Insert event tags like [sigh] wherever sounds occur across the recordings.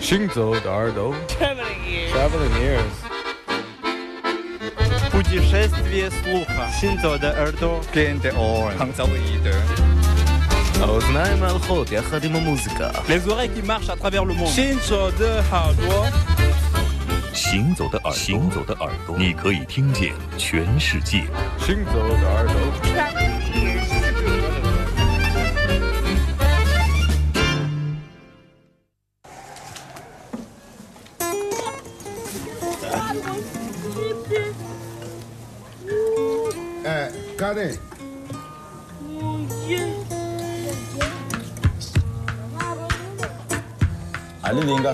行走的耳朵 Traveling ears. Traveling ears Путешествие слуха. Синзо де Эрдо. Gente on. האוזניים ההלכות יחד עם המוזיקה Les oreilles qui marchent à travers le monde. Shinzo de Hardwa. 行走的耳朵，行走的耳朵，你可以听见全世界。行走的耳朵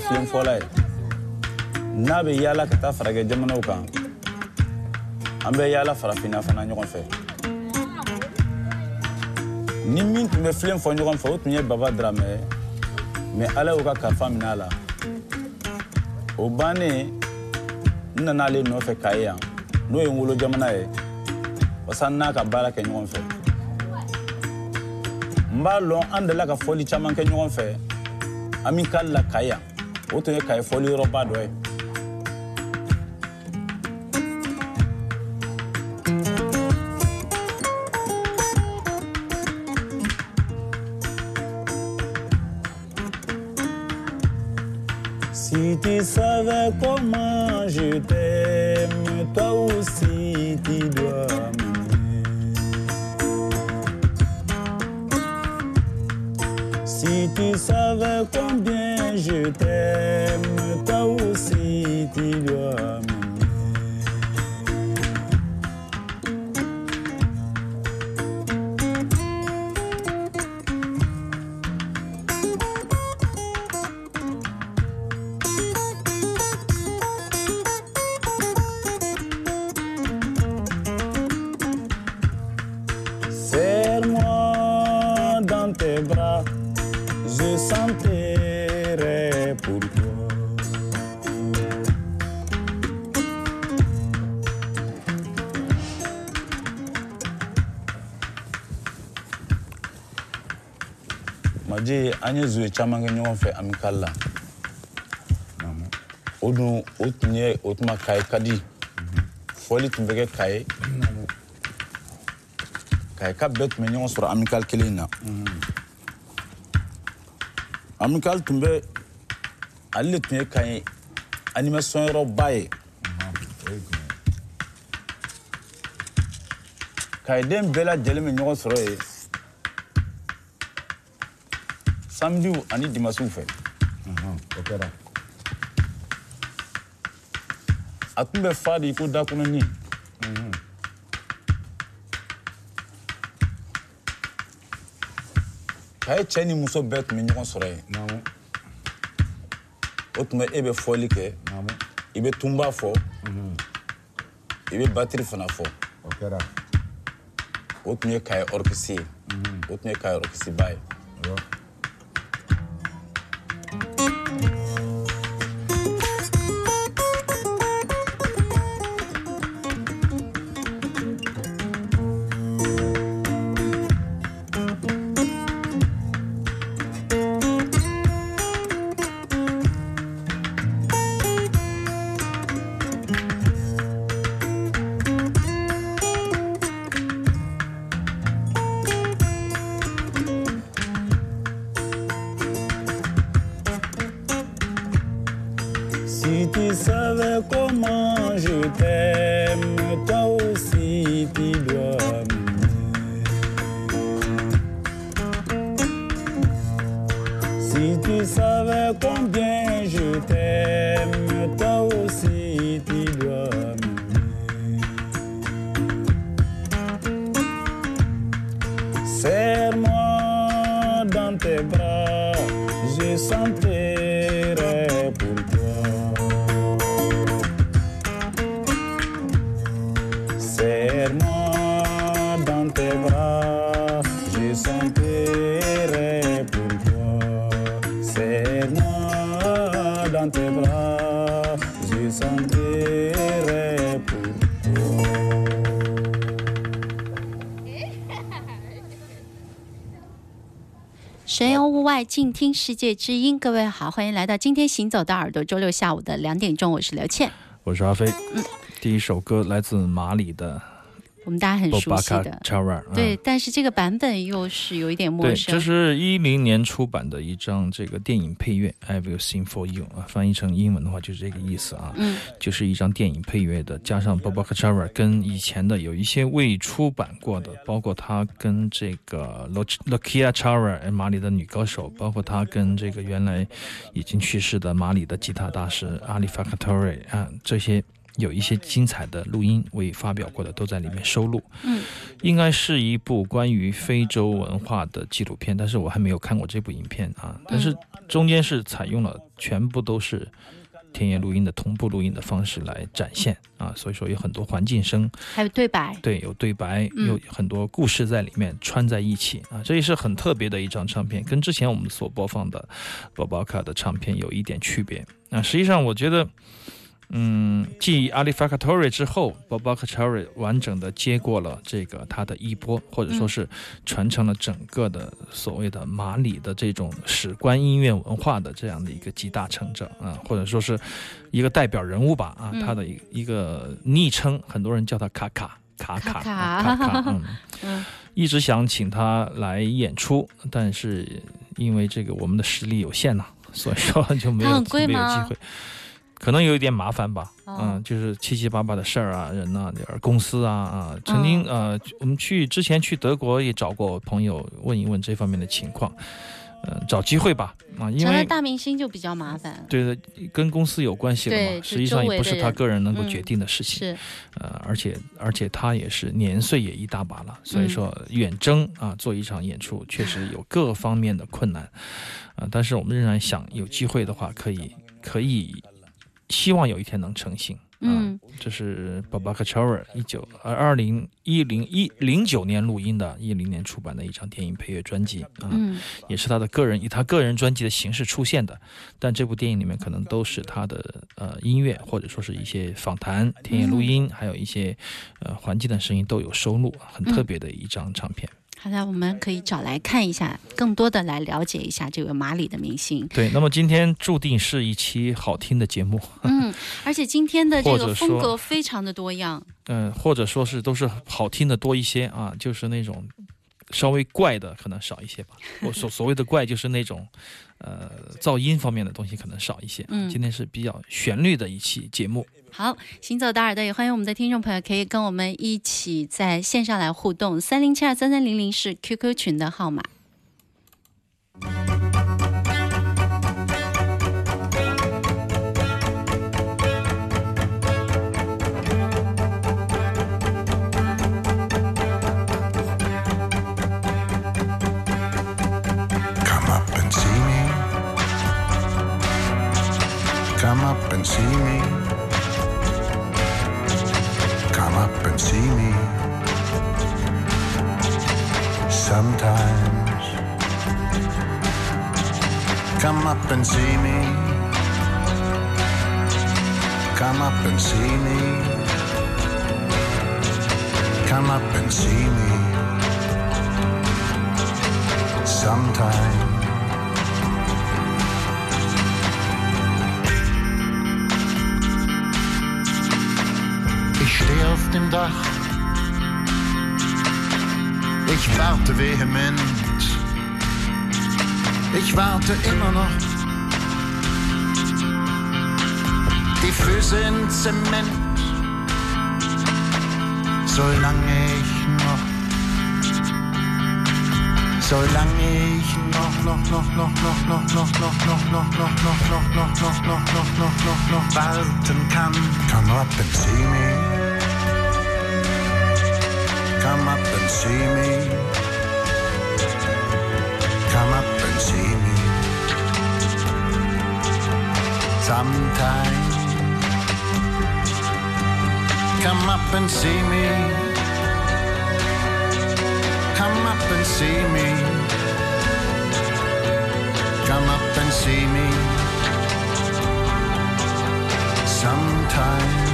Ale de ye n ka filen fɔla ye. N'a bɛ yaala ka taa farakɛ jamanaw kan an bɛ yaala farafinna fana ɲɔgɔn fɛ. Ni min tun bɛ filen fɔ ɲɔgɔn fɛ o tun ye baba daramɛ ye. Mɛ ala y'o ka kalifa minɛ a la. O bannen n nana ale nɔfɛ k'a ye yan. N'o ye n wolo jamana ye. Wasa n n'a ka baara kɛ ɲɔgɔn fɛ. N b'a lɔn an delila ka fɔli caman kɛ ɲɔgɔn fɛ. An min k'ale la kayi yan o tun ye kayi fɔli yɔrɔba dɔ ye an ye zuye caman kɛ ɲɔgɔn fɛ amikali la o dun o tun ye o tuma kaye ka di fɔli tun bɛ kɛ kaye. Kaye ka bɛɛ tun bɛ ɲɔgɔn sɔrɔ amikali kelen in na amikali tun bɛ ale de tun ye kaye animation yɔrɔba ye kayeden bɛɛ lajɛlen bɛ ɲɔgɔn sɔrɔ yen samediw ani dimasiw fɛ o kɛra. a tun bɛ fa de ko dakɔnɔni ka ye cɛ ni muso bɛɛ tun bɛ ɲɔgɔn sɔrɔ yen. O tun bɛ e bɛ fɔli kɛ. I bɛ tunba fɔ. I bɛ batiri fana fɔ. O kɛra. o tun ye kaye ɔrikisi ye. O tun ye kaye ɔrikisiba ye 神游物外，静听世界之音。各位好，欢迎来到今天行走的耳朵。周六下午的两点钟，我是刘倩，我是阿飞。第一首歌来自马里的。我们大家很熟悉的，Chara，对，但是这个版本又是有一点陌对，生。这是一零年出版的一张这个电影配乐《I Will Sing for You》啊，翻译成英文的话就是这个意思啊，嗯，就是一张电影配乐的，加上 Bobaka Chara 跟以前的有一些未出版过的，包括他跟这个 Lo- Lokia Chara 马里的女歌手，包括他跟这个原来已经去世的马里的吉他大师阿里法卡托瑞啊这些。有一些精彩的录音未发表过的都在里面收录，嗯，应该是一部关于非洲文化的纪录片，但是我还没有看过这部影片啊。但是中间是采用了全部都是田野录音的同步录音的方式来展现啊，所以说有很多环境声，还有对白，对，有对白，嗯有很多故事在里面穿在一起啊，这也是很特别的一张唱片，跟之前我们所播放的 Bobaka 的唱片有一点区别。啊实际上我觉得。嗯，继阿里法卡托瑞之后，Bobaka Chari 完整的接过了这个他的衣钵，或者说是传承了整个的所谓的马里的这种史观音乐文化的这样的一个集大成者啊，或者说是一个代表人物吧啊，嗯他的一一个昵称，很多人叫他卡卡卡卡卡卡嗯。嗯一直想请他来演出，但是因为这个我们的实力有限呐、所以说就没有没有吗机会，可能有一点麻烦吧。哦嗯，就是七七八八的事儿啊，人呐、啊，公司啊啊，曾经、呃，我们去之前去德国也找过朋友问一问这方面的情况，呃，找机会吧啊，因为成了大明星就比较麻烦。对的，跟公司有关系了嘛，实际上也不是他个人能够嗯决定的事情。是，呃，而且而且他也是年岁也一大把了，所以说远征啊做一场演出确实有各方面的困难，啊、但是我们仍然想有机会的话，可以可以希望有一天能成型。啊嗯，这是 Babaka Chara 一九呃二零一零一零九年录音的，一零年出版的一张电影配乐专辑啊，嗯。也是他的个人以他个人专辑的形式出现的，但这部电影里面可能都是他的呃音乐或者说是一些访谈、田野录音，还有一些呃环境的声音都有收录，很特别的一张唱片。好的，我们可以找来看一下，更多的来了解一下这位马里的明星。对，那么今天注定是一期好听的节目，嗯，而且今天的这个风格非常的多样。嗯、或者说是都是好听的多一些啊，就是那种稍微怪的可能少一些吧。[laughs] 我所所谓的怪就是那种呃噪音方面的东西可能少一些。嗯今天是比较旋律的一期节目。好，行走的耳朵也欢迎我们的听众朋友可以跟我们一起在线上来互动，三零七二三三零零是 QQ 群的号码。Come up and see me. See me. Sometimes. Come up and see me. Come up and see me. Come up and see me sometime. Auf dem Dach. Ich warte vehement. Ich warte immer noch. Die Füße in Zement. Solange ich noch Solange ich noch, noch, noch, noch, noch, noch, noch, noch, noch, noch, noch, noch, noch, noch, noch, noch, noch, noch, noch, noch warten kann. Come up and see me. Come up and see me. Come up and see me. Sometime. Come up and see me. Come up and see me. Come up and see me. Sometime.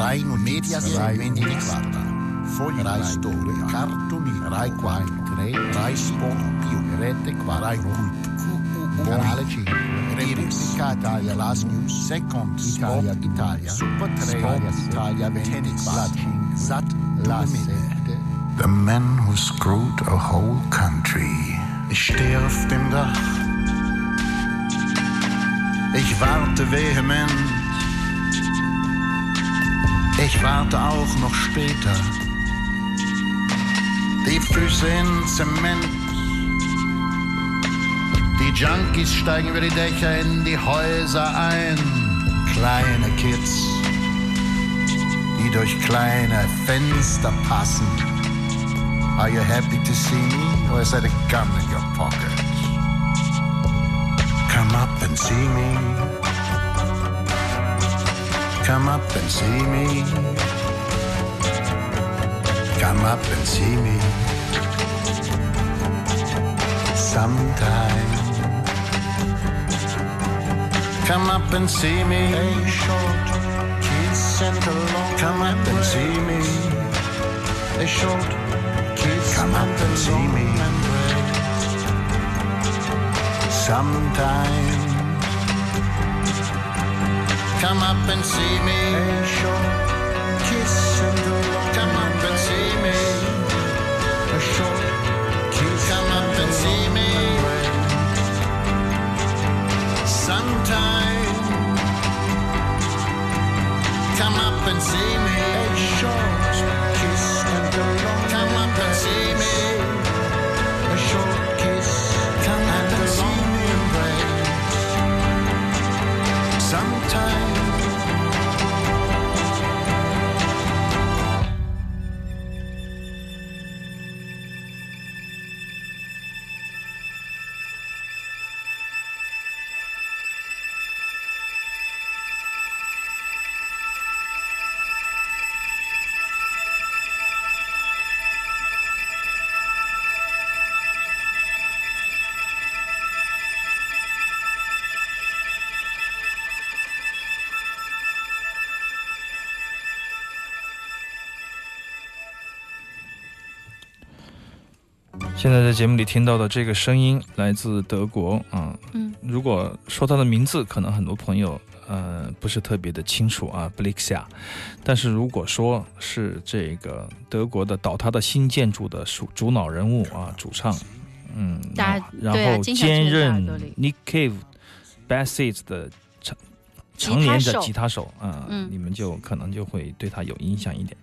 Rai Rai 24, Rai Storia, Cartoni, Rai 4, Rai Sport, Rete 4, Rai Cult, Canale 5, Iris, Italia Last News, Second, Italia. Italia, Super 3, Italia. 24, Zat, La 7. The man who screwed a whole country. Ich stehe auf dem Dach. Ich warte vehement. Ich warte auch noch später. Die Füße in Zement. Die Junkies steigen über die Dächer in die Häuser ein. Kleine Kids, die durch kleine Fenster passen. Are you happy to see me, or is that a gun in your pocket? Come up and see me. Come up and see me. Come up and see me. Sometime. Come up and see me. A short kiss and a long Come up and see me. A short kiss Come up and see me. Sometime. Come up and see me. A short kiss and a long Come up and see me. 现在在节目里听到的这个声音来自德国啊，嗯，如果说他的名字，可能很多朋友呃不是特别的清楚啊 b l i x a 但是如果说是这个德国的倒塌的新建筑的主主脑人物啊，主唱，嗯，然后兼任 Nick Cave Bassett 的成吉成年的吉他手啊，嗯。你们就可能就会对他有印象一点。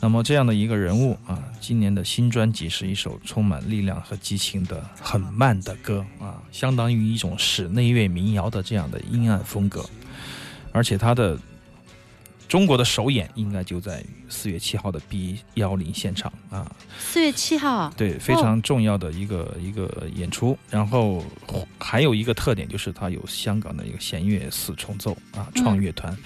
那么这样的一个人物啊，今年的新专辑是一首充满力量和激情的很慢的歌啊，相当于一种室内乐民谣的这样的阴暗风格，而且他的中国的首演应该就在四月七号的 B 幺零现场啊，四月七号，对，非常重要的一个、一个演出。然后还有一个特点就是它有香港的一个弦乐四重奏啊，创乐团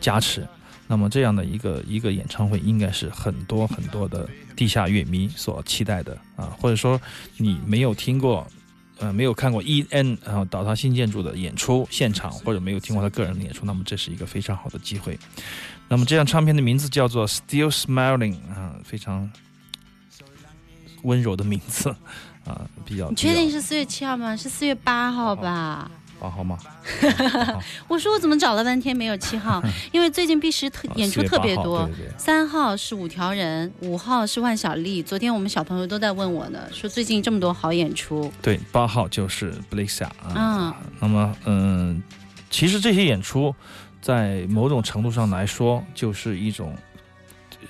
加持。那么这样的一个一个演唱会，应该是很多很多的地下乐迷所期待的啊，或者说你没有听过。呃，没有看过 E.N. 然后倒塌新建筑的演出现场，或者没有听过他个人的演出，那么这是一个非常好的机会。那么这张唱片的名字叫做《Still Smiling》啊，非常温柔的名字 [laughs] 啊，比较。你确定是四月七号吗？是四月八号吧？八号吗？[laughs] 我说我怎么找了半天没有七号？[laughs] 因为最近必须特啊演出4月8号特别多。三号是五条人，五号是万晓利。昨天我们小朋友都在问我呢，说最近这么多好演出。对，八号就是 Blixia 啊。嗯，那么，嗯，其实这些演出，在某种程度上来说，就是一种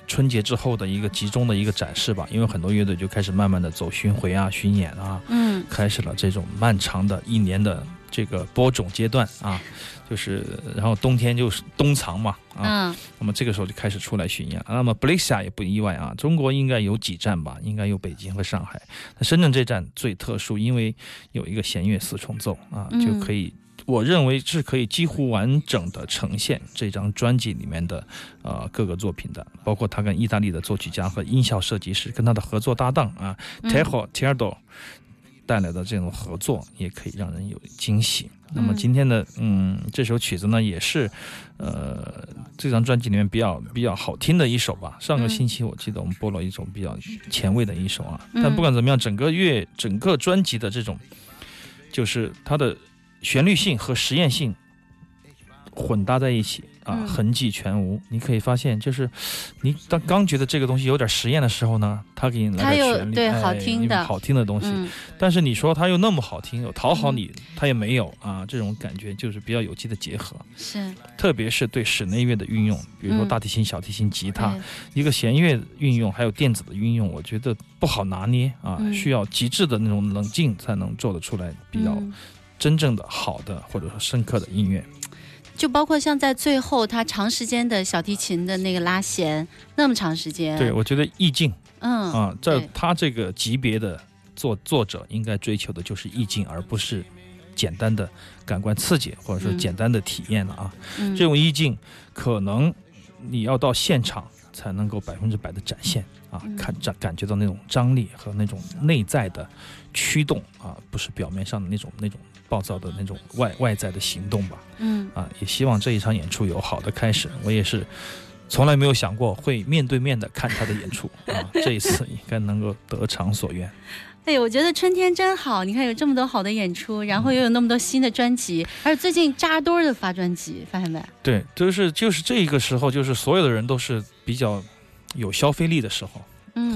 春节之后的一个集中的一个展示吧。因为很多乐队就开始慢慢的走巡回啊、巡演啊，嗯，开始了这种漫长的一年的这个播种阶段啊，就是然后冬天就是冬藏嘛啊，嗯，那么这个时候就开始出来巡演。那么 Blixia 也不意外啊，中国应该有几站吧，应该有北京和上海。那深圳这站最特殊，因为有一个弦乐四重奏啊，嗯就可以。我认为是可以几乎完整的呈现这张专辑里面的呃各个作品的，包括他跟意大利的作曲家和音效设计师跟他的合作搭档啊、嗯 t e j o Tierdo 带来的这种合作，也可以让人有惊喜。那么今天的嗯这首曲子呢，也是呃这张专辑里面比较比较好听的一首吧。上个星期我记得我们播了一首比较前卫的一首啊，但不管怎么样，整个乐整个专辑的这种就是它的旋律性和实验性混搭在一起。啊，痕迹全无。你可以发现，就是你当刚觉得这个东西有点实验的时候呢，他给你来点旋律，对好听的好听的东西。但是你说他又那么好听，有讨好你，他也没有啊。这种感觉就是比较有机的结合。是，特别是对室内乐的运用，比如说大提琴、小提琴、吉他，一个弦乐运用，还有电子的运用，我觉得不好拿捏啊，需要极致的那种冷静才能做得出来，比较真正的好的或者说深刻的音乐。就包括像在最后，他长时间的小提琴的那个拉弦，那么长时间。对，我觉得意境，嗯啊，在他这个级别的作作者应该追求的就是意境，而不是简单的感官刺激或者说简单的体验了啊。这种意境可能你要到现场才能够百分之百的展现啊，看感感觉到那种张力和那种内在的驱动啊，不是表面上的那种那种。暴躁的那种外外在的行动吧，嗯啊，也希望这一场演出有好的开始。我也是从来没有想过会面对面的看他的演出 [laughs] 啊，这一次应该能够得偿所愿。[laughs] 哎，我觉得春天真好，你看有这么多好的演出，然后又有那么多新的专辑，[laughs] 而且最近扎堆的发专辑，发现没？对，就是就是这个时候，就是所有的人都是比较有消费力的时候。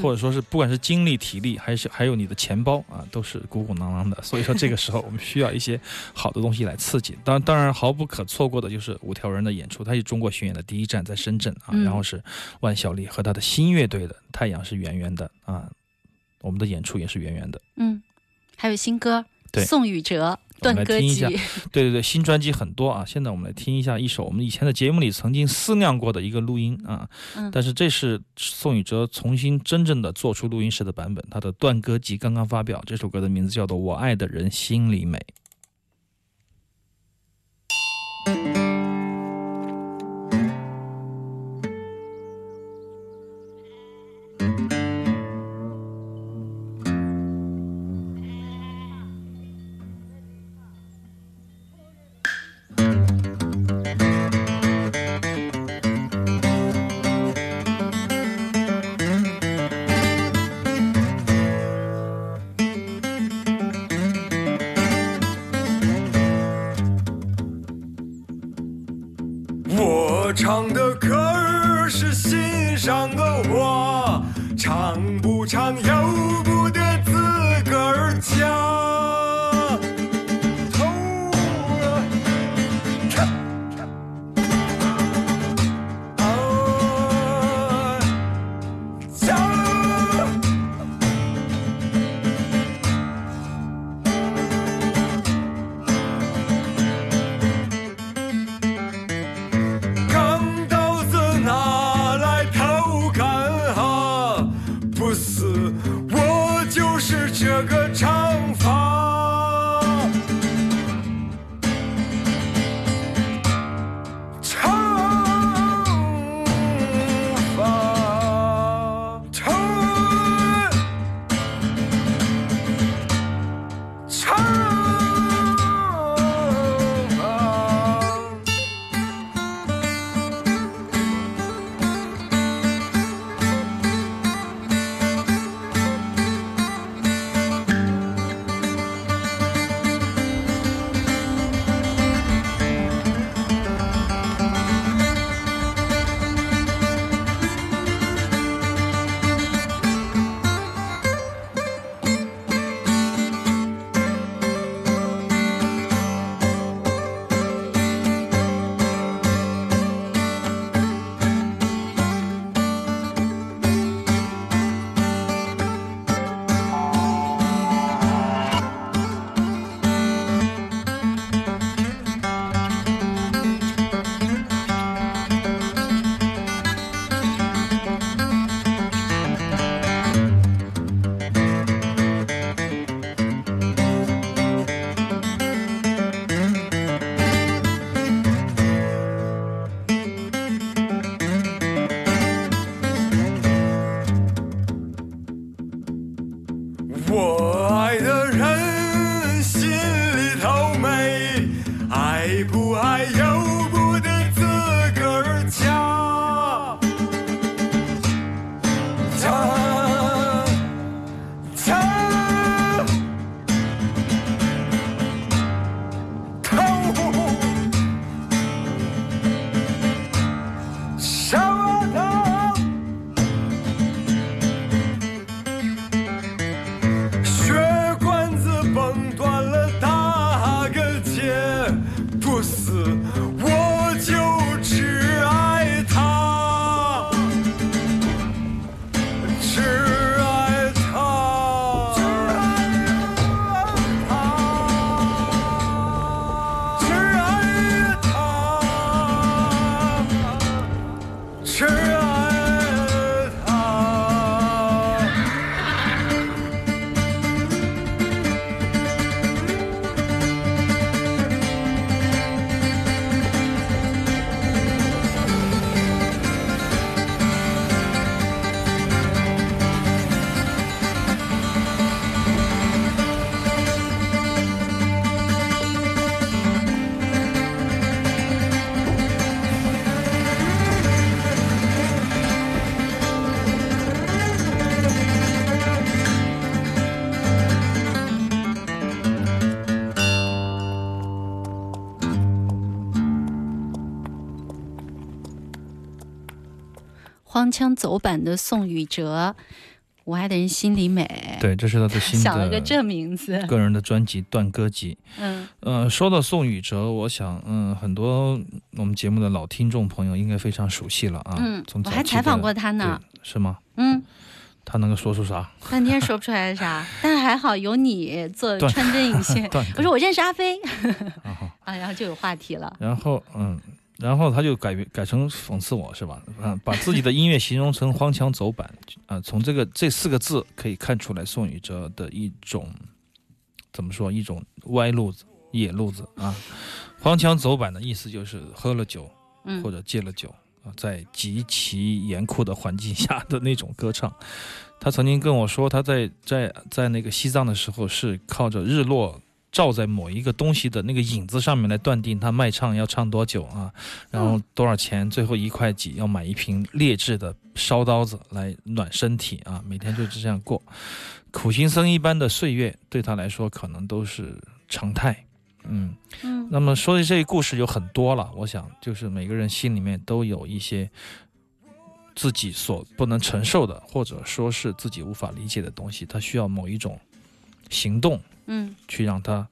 或者说是不管是精力、体力，还是还有你的钱包啊，都是鼓鼓囊囊的。[laughs] 所以说这个时候我们需要一些好的东西来刺激。当当然毫不可错过的就是五条人的演出，他是中国巡演的第一站在深圳啊，然后是万晓利和他的新乐队的太阳是圆圆的啊，我们的演出也是圆圆的。嗯，还有新歌，对，宋宇哲。我们来听一下，[laughs] 对对对，新专辑很多啊。现在我们来听一下一首我们以前的节目里曾经思量过的一个录音啊，但是这是宋宇哲重新真正的做出录音室的版本，他的断歌集刚刚发表，这首歌的名字叫做《我爱的人心里美》。荒腔走板的宋宇哲，我爱的人心里美。对，这是他的新想了个这名字。个人的专辑《断歌集》。嗯呃，说到宋宇哲，我想，嗯，很多我们节目的老听众朋友应该非常熟悉了啊。嗯从，我还采访过他呢。是吗？嗯，他能够说出啥？半天说不出来啥，[laughs] 但还好有你做穿针引线 [laughs] 断。我说我认识阿飞 [laughs] 啊，然后就有话题了。然后，嗯，然后他就改改成讽刺我是吧？啊，把自己的音乐形容成荒腔走板啊。从这个这四个字可以看出来，宋宇哲的一种怎么说？一种歪路子、野路子啊。荒腔走板的意思就是喝了酒嗯或者戒了酒啊，在极其严酷的环境下的那种歌唱。他曾经跟我说，他在在在那个西藏的时候是靠着日落照在某一个东西的那个影子上面来断定他卖唱要唱多久啊，然后多少钱，最后一块几要买一瓶劣质的烧刀子来暖身体啊，每天就是这样过，苦行僧一般的岁月对他来说可能都是常态。嗯，嗯那么说的这个故事有很多了，我想就是每个人心里面都有一些自己所不能承受的，或者说是自己无法理解的东西，他需要某一种行动嗯去让它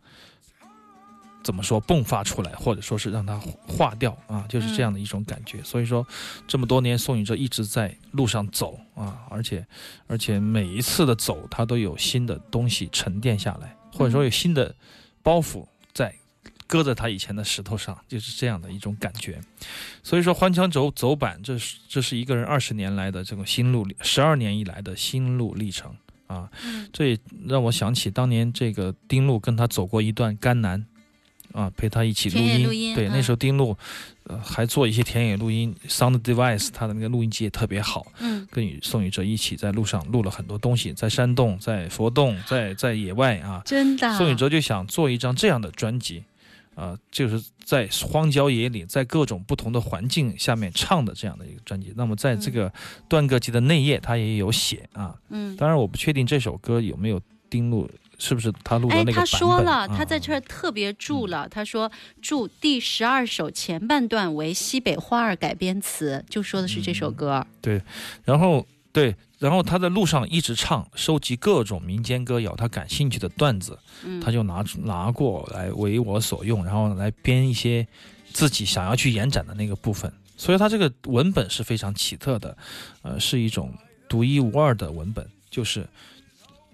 怎么说迸发出来，或者说是让它化掉啊，就是这样的一种感觉。所以说，这么多年宋宇哲一直在路上走啊，而且而且每一次的走，他都有新的东西沉淀下来，或者说有新的包袱在搁在他以前的石头上，就是这样的一种感觉。所以说，欢腔走走板，这是这是一个人二十年来的这种心路历，十二年以来的心路历程啊。嗯这也让我想起当年这个丁路跟他走过一段甘南，啊，陪他一起录音。录音对，嗯那时候丁路，呃，还做一些田野录音，Sound Device，他的那个录音机也特别好。嗯跟宇宋雨哲一起在路上录了很多东西，在山洞、在佛洞、在在野外啊。真的。宋雨哲就想做一张这样的专辑，啊、就是在荒郊野岭，在各种不同的环境下面唱的这样的一个专辑。那么在这个断歌集的内页，他也有写啊。嗯，当然，我不确定这首歌有没有丁录，是不是他录的哎，那个版他说了，啊他在这儿特别注了，他说注第十二首前半段为西北花儿改编词，就说的是这首嗯对。然后对，然后他在路上一直唱，收集各种民间歌谣，他感兴趣的段子，嗯，他就拿出拿过来为我所用，然后来编一些自己想要去延展的那个部分。所以他这个文本是非常奇特的，呃，是一种独一无二的文本，就是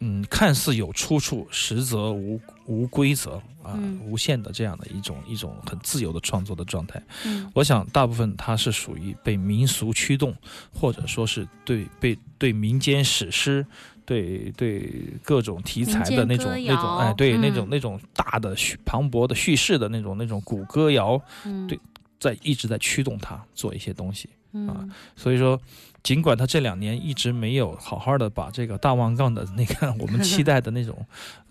嗯，看似有出处，实则无无规则啊，嗯无限的这样的一种一种很自由的创作的状态。嗯我想大部分它是属于被民俗驱动，或者说是对被对民间史诗。对对，各种题材的那种那种，哎，对、谣那种嗯那种大的叙磅礴的叙事的那种那种古歌谣，嗯，对在一直在驱动他做一些东西。嗯所以说，尽管他这两年一直没有好好的把这个大望杠的那个 [laughs] 我们期待的那种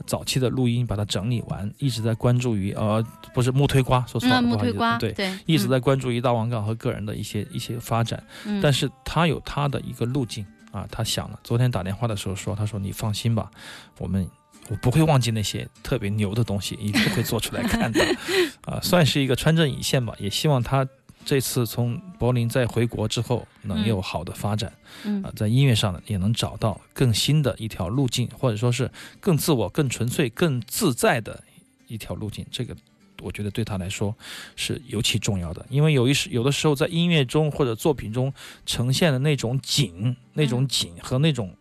早期的录音把它整理完，一直在关注于呃不是木推瓜，说错了，那木推瓜对。对，一直在关注于大王杠和个人的一些一些发展，嗯，但是他有他的一个路径啊，他想了。昨天打电话的时候说，他说你放心吧，我们我不会忘记那些特别牛的东西，一定会做出来看的，[laughs] 啊，算是一个穿针引线吧。也希望他这次从柏林再回国之后能有好的发展，嗯啊，在音乐上呢也能找到更新的一条路径，或者说是更自我、更纯粹、更自在的一条路径。这个我觉得对他来说是尤其重要的，因为有一时有的时候在音乐中或者作品中呈现的那种紧、那种紧和那种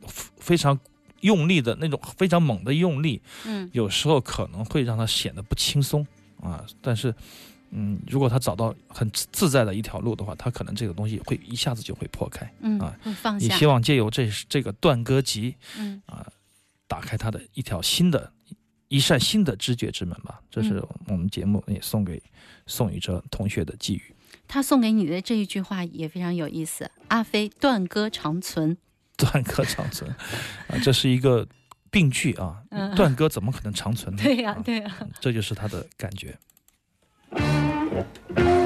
呃非常用力的那种非常猛的用力，嗯有时候可能会让他显得不轻松啊。但是，嗯，如果他找到很自自在的一条路的话，他可能这个东西会一下子就会破开。嗯啊，放下也希望借由这这个断歌集，嗯啊，打开他的一条新的一扇新的知觉之门吧。这是嗯我们节目也送给宋宇哲同学的寄语。他送给你的这一句话也非常有意思。阿飞断歌长存，断歌长存，[laughs] 啊，这是一个病句啊嗯，断歌怎么可能长存呢？对呀、啊对呀、这就是他的感觉。Thank you.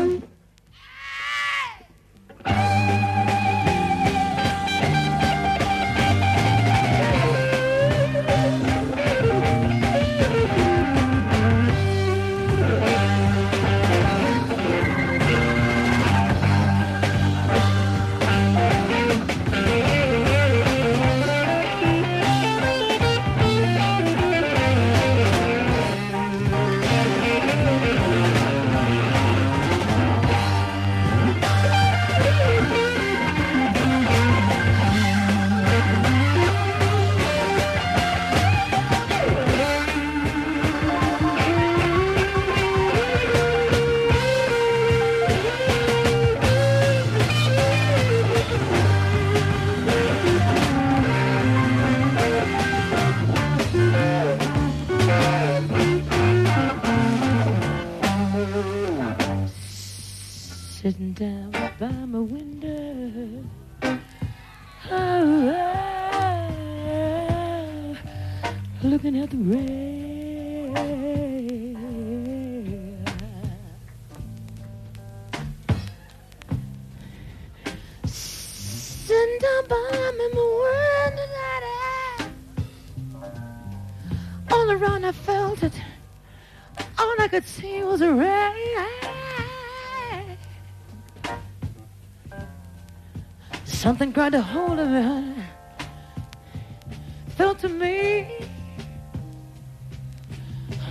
Looking at the rain. Sitting down by my window. All around I felt it. All I could see was the rain. Something grabbed a hold of me. Felt to me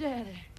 Daddy.